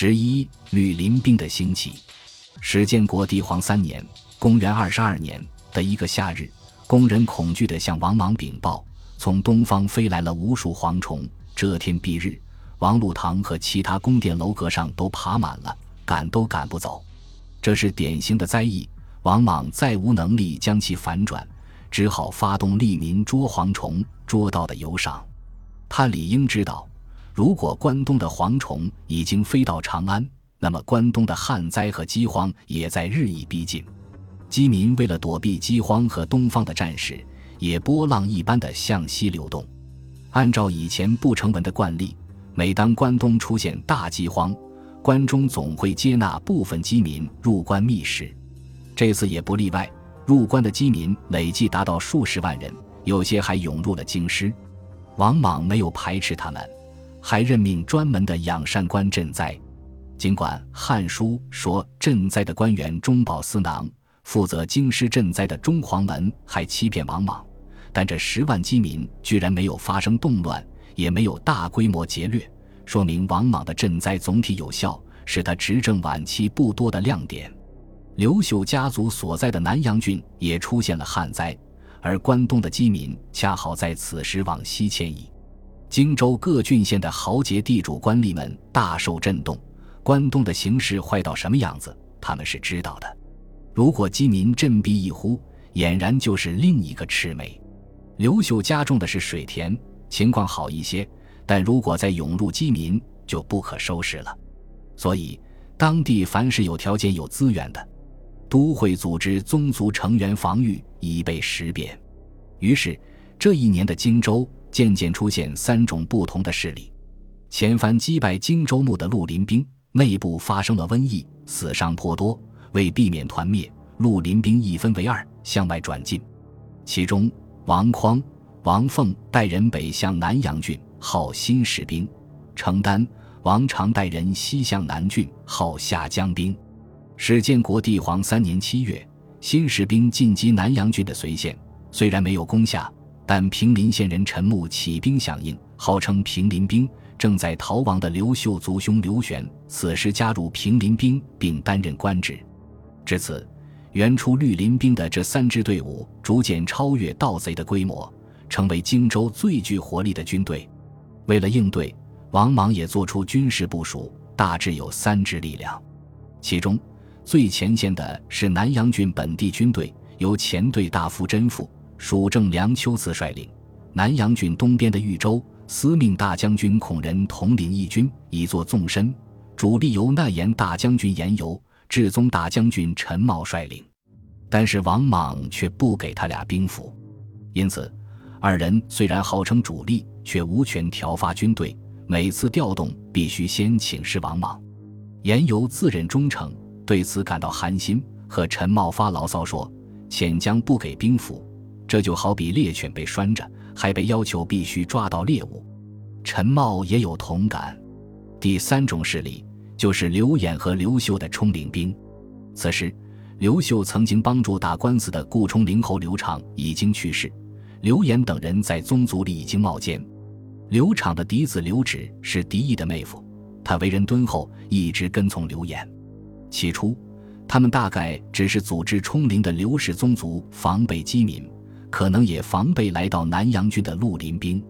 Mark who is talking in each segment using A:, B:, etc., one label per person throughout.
A: 十一，吕林兵的兴起。史建国帝皇三年（公元二十二年）的一个夏日，工人恐惧地向王莽禀报，从东方飞来了无数蝗虫，遮天蔽日，王禄堂和其他宫殿楼阁上都爬满了，赶都赶不走。这是典型的灾异。王莽再无能力将其反转，只好发动利民捉蝗虫，捉到的有赏。他理应知道，如果关东的蝗虫已经飞到长安，那么关东的旱灾和饥荒也在日益逼近。饥民为了躲避饥荒和东方的战事，也波浪一般的向西流动。按照以前不成文的惯例，每当关东出现大饥荒，关中总会接纳部分饥民入关觅食。这次也不例外，入关的饥民累计达到数十万人，有些还涌入了京师。王莽没有排斥他们，还任命专门的养善官赈灾。尽管《汉书》说赈灾的官员中饱私囊，负责京师赈灾的中黄门还欺骗王莽，但这十万饥民居然没有发生动乱，也没有大规模劫掠，说明王莽的赈灾总体有效，是他执政晚期不多的亮点。刘秀家族所在的南阳郡也出现了旱灾，而关东的饥民恰好在此时往西迁移。荆州各郡县的豪杰地主官吏们大受震动，关东的形势坏到什么样子，他们是知道的。如果饥民振臂一呼，俨然就是另一个魑魅。刘秀家种的是水田，情况好一些；但如果再涌入饥民，就不可收拾了。所以，当地凡是有条件、有资源的。都会组织宗族成员防御，以备时变。于是，这一年的荆州渐渐出现三种不同的势力：前番击败荆州牧的绿林兵，内部发生了瘟疫，死伤颇多。为避免团灭，绿林兵一分为二，向外转进。其中，王匡、王凤带人北向南阳郡，号新士兵；程丹、王常带人西向南郡，号下江兵。史建国帝皇三年七月，新士兵进击南阳郡的随县，虽然没有攻下，但平林县人陈木起兵响应，号称平林兵。正在逃亡的刘秀族兄刘玄，此时加入平林兵，并担任官职。至此，原出绿林兵的这三支队伍逐渐超越盗贼的规模，成为荆州最具活力的军队。为了应对，王莽也做出军事部署，大致有三支力量，其中。最前线的是南阳郡本地军队，由前队大夫甄父、蜀正梁丘辞率领；南阳郡东边的豫州，司命大将军孔仁统领义军，以作纵深；主力由难言大将军严尤、至宗大将军陈茂率领。但是王莽却不给他俩兵符，因此二人虽然号称主力，却无权调发军队，每次调动必须先请示王莽。严尤自认忠诚。对此感到寒心，和陈茂发牢骚说：“遣将不给兵符，这就好比猎犬被拴着，还被要求必须抓到猎物。”陈茂也有同感。第三种势力就是刘演和刘秀的冲领兵。此时，刘秀曾经帮助打官司的顾冲灵侯刘畅已经去世，刘演等人在宗族里已经冒尖。刘畅的嫡子刘祉是狄义的妹夫，他为人敦厚，一直跟从刘演。起初，他们大概只是组织冲陵的刘氏宗族防备饥民，可能也防备来到南阳郡的绿林兵。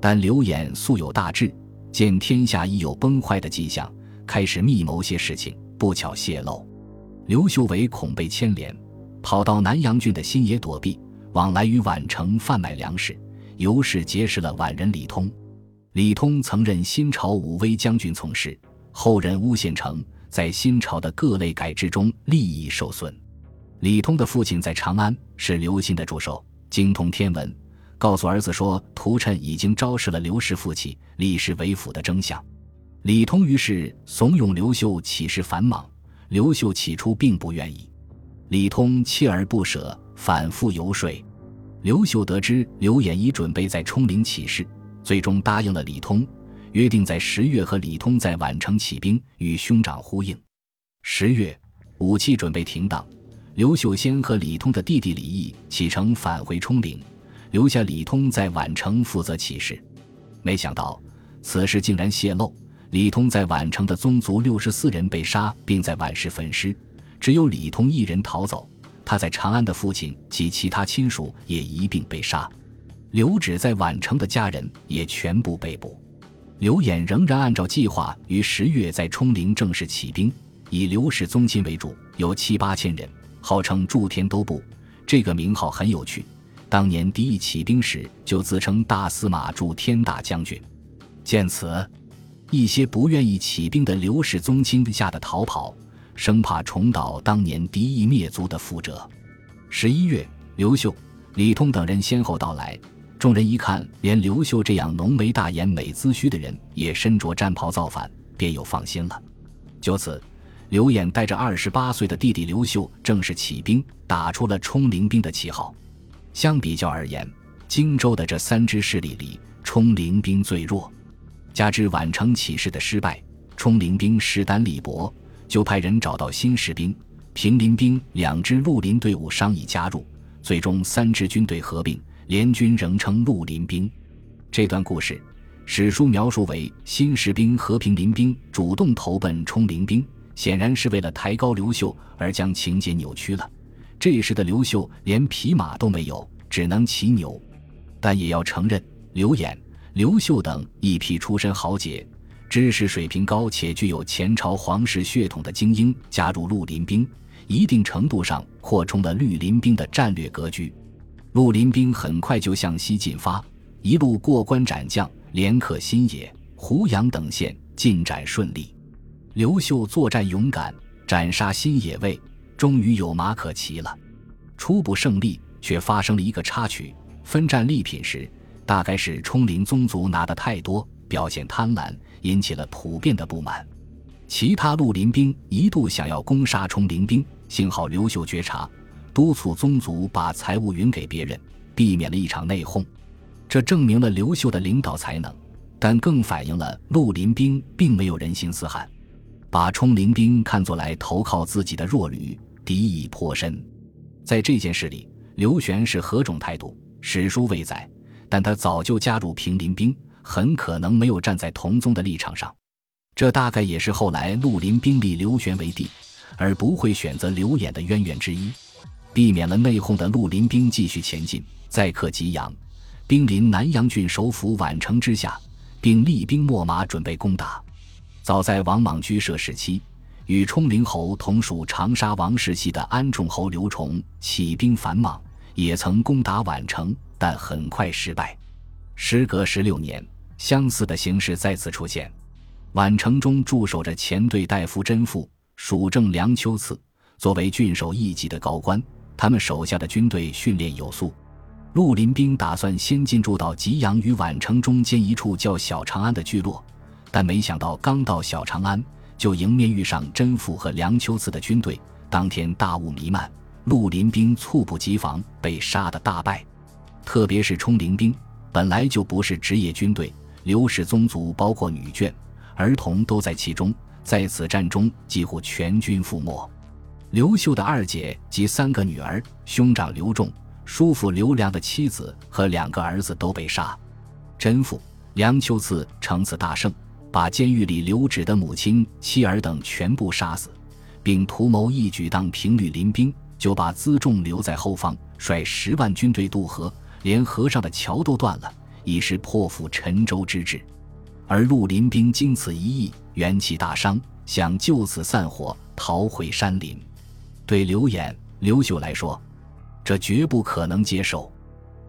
A: 但刘演素有大志，见天下已有崩坏的迹象，开始密谋些事情，不巧泄露。刘秀为恐被牵连，跑到南阳郡的新野躲避，往来于宛城贩卖粮食，由是结识了宛人李通。李通曾任新朝武威将军从事，后任诬陷城。在新朝的各类改制中，利益受损。李通的父亲在长安是刘歆的助手，精通天文，告诉儿子说屠谶已经昭示了刘氏父亲李氏为辅的征相。李通于是怂恿刘秀起事反莽。刘秀起初并不愿意，李通锲而不舍，反复游说。刘秀得知刘演已准备在冲陵起事，最终答应了李通。约定在十月和李通在宛城起兵，与兄长呼应。十月，武器准备停当，刘秀先和李通的弟弟李毅启程返回冲陵，留下李通在宛城负责起事。没想到此事竟然泄露，李通在宛城的宗族六十四人被杀，并在宛市焚尸，只有李通一人逃走。他在长安的父亲及其他亲属也一并被杀。刘祉在宛城的家人也全部被捕。刘演仍然按照计划于十月在冲陵正式起兵，以刘氏宗亲为主，有七八千人，号称筑天都部。这个名号很有趣。当年敌意起兵时，就自称大司马驻天大将军。见此，一些不愿意起兵的刘氏宗亲吓得逃跑，生怕重蹈当年敌意灭族的覆辙。十一月，刘秀、李通等人先后到来。众人一看，连刘秀这样浓眉大眼、美姿须的人也身着战袍造反，便又放心了。就此，刘演带着二十八岁的弟弟刘秀正式起兵，打出了冲陵兵的旗号。相比较而言，荆州的这三支势力里，冲陵兵最弱。加之宛城起事的失败，冲陵兵势单力薄，就派人找到新士兵、平林兵两支绿林队伍商议加入，最终三支军队合并。联军仍称绿林兵，这段故事，史书描述为新士兵和平林兵主动投奔冲陵兵，显然是为了抬高刘秀而将情节扭曲了。这时的刘秀连匹马都没有，只能骑牛。但也要承认，刘演、刘秀等一批出身豪杰、知识水平高且具有前朝皇室血统的精英加入绿林兵，一定程度上扩充了绿林兵的战略格局。绿林兵很快就向西进发，一路过关斩将，连克新野、胡杨等县，进展顺利。刘秀作战勇敢，斩杀新野卫，终于有马可骑了。初步胜利，却发生了一个插曲：分战利品时，大概是冲林宗族拿的太多，表现贪婪，引起了普遍的不满。其他绿林兵一度想要攻杀冲林兵，幸好刘秀觉察。督促宗族把财物匀给别人，避免了一场内讧。这证明了刘秀的领导才能，但更反映了绿林兵并没有人心思汉，把冲陵兵看作来投靠自己的弱旅，敌意颇深。在这件事里，刘玄是何种态度，史书未载，但他早就加入平林兵，很可能没有站在同宗的立场上。这大概也是后来绿林兵立刘玄为帝，而不会选择刘演的渊源之一。避免了内讧的绿林兵继续前进，再克吉阳，兵临南阳郡首府宛城之下，并厉兵秣马准备攻打。早在王莽居舍时期，与冲陵侯同属长沙王氏系的安重侯刘崇起兵反莽，也曾攻打宛城，但很快失败。时隔十六年，相似的形势再次出现。宛城中驻守着前队大夫甄父，属正梁丘赐，作为郡守一级的高官。他们手下的军队训练有素，绿林兵打算先进驻到吉阳与宛城中间一处叫小长安的聚落，但没想到刚到小长安，就迎面遇上甄父和梁丘赐的军队。当天大雾弥漫，绿林兵猝不及防，被杀得大败。特别是冲陵兵，本来就不是职业军队，刘氏宗族包括女眷、儿童都在其中，在此战中几乎全军覆没。刘秀的二姐及三个女儿、兄长刘仲、叔父刘良的妻子和两个儿子都被杀。甄父梁丘赐乘此大胜，把监狱里刘祉的母亲、妻儿等全部杀死，并图谋一举当平绿林兵，就把辎重留在后方，率十万军队渡河，连河上的桥都断了，以示破釜沉舟之志。而绿林兵经此一役，元气大伤，想就此散伙，逃回山林。对刘演、刘秀来说，这绝不可能接受。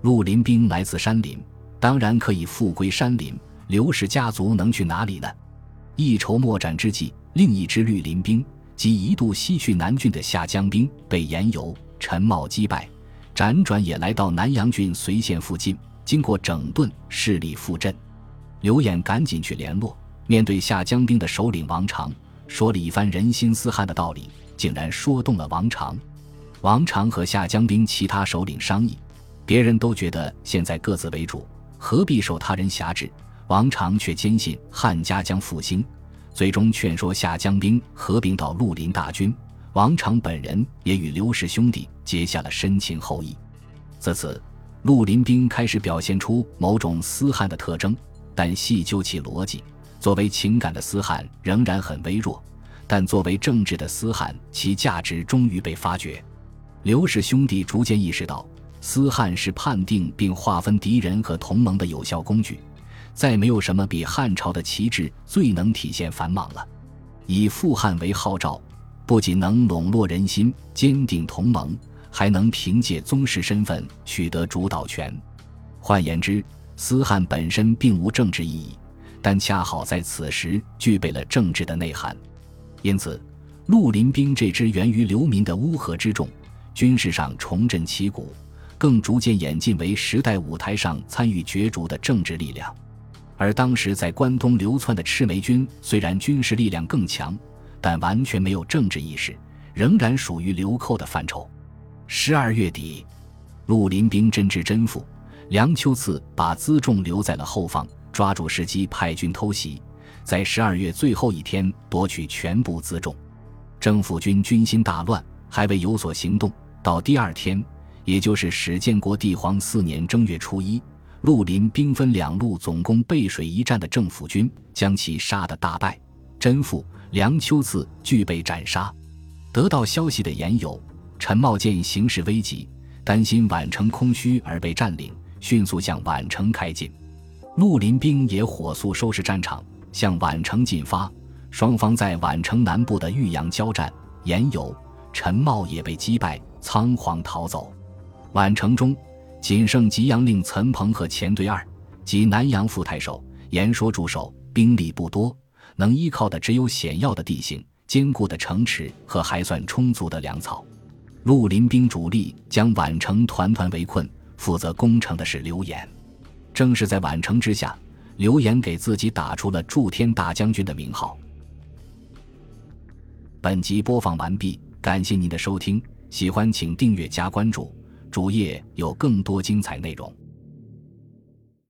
A: 绿林兵来自山林，当然可以复归山林。刘氏家族能去哪里呢？一筹莫展之际，另一支绿林兵即一度西去南郡的下江兵，被严尤、陈茂击败，辗转也来到南阳郡随县附近。经过整顿，势力复振。刘演赶紧去联络，面对下江兵的首领王长，说了一番人心思汉的道理。竟然说动了王常，王常和下江兵其他首领商议，别人都觉得现在各自为主，何必受他人辖制？王常却坚信汉家将复兴，最终劝说下江兵合并到绿林大军。王常本人也与刘氏兄弟结下了深情厚谊。自此，绿林兵开始表现出某种思汉的特征，但细究其逻辑，作为情感的嘶汉仍然很微弱，但作为政治的嘶汉，其价值终于被发掘。刘氏兄弟逐渐意识到，嘶汉是判定并划分敌人和同盟的有效工具。再没有什么比汉朝的旗帜最能体现繁忙了。以复汉为号召，不仅能笼络人心、坚定同盟，还能凭借宗室身份取得主导权。换言之，思汉本身并无政治意义，但恰好在此时具备了政治的内涵。因此，绿林兵这支源于流民的乌合之众，军事上重振旗鼓，更逐渐演进为时代舞台上参与角逐的政治力量。而当时在关东流窜的赤眉军，虽然军事力量更强，但完全没有政治意识，仍然属于流寇的范畴。十二月底，陆林兵真知真腹，梁丘赐把辎重留在了后方，抓住时机派军偷袭，在十二月最后一天夺取全部辎重。政府军军心大乱，还未有所行动。到第二天，也就是始建国帝皇四年正月初一。绿林兵分两路总攻背水一战的政府军，将其杀得大败。甄父梁丘赐俱被斩杀。得到消息的严友、陈茂见形势危急，担心宛城空虚而被占领，迅速向宛城开进。绿林兵也火速收拾战场，向宛城进发。双方在宛城南部的玉阳交战，严友、陈茂也被击败，仓皇逃走。宛城中。仅剩吉阳令岑彭和前队二及南阳副太守严说驻守，兵力不多，能依靠的只有险要的地形、坚固的城池和还算充足的粮草。绿林兵主力将宛城团团围困，负责攻城的是刘岩。正是在宛城之下，刘岩给自己打出了“天大将军”的名号。本集播放完毕，感谢您的收听，喜欢请订阅加关注。主页有更多精彩内容。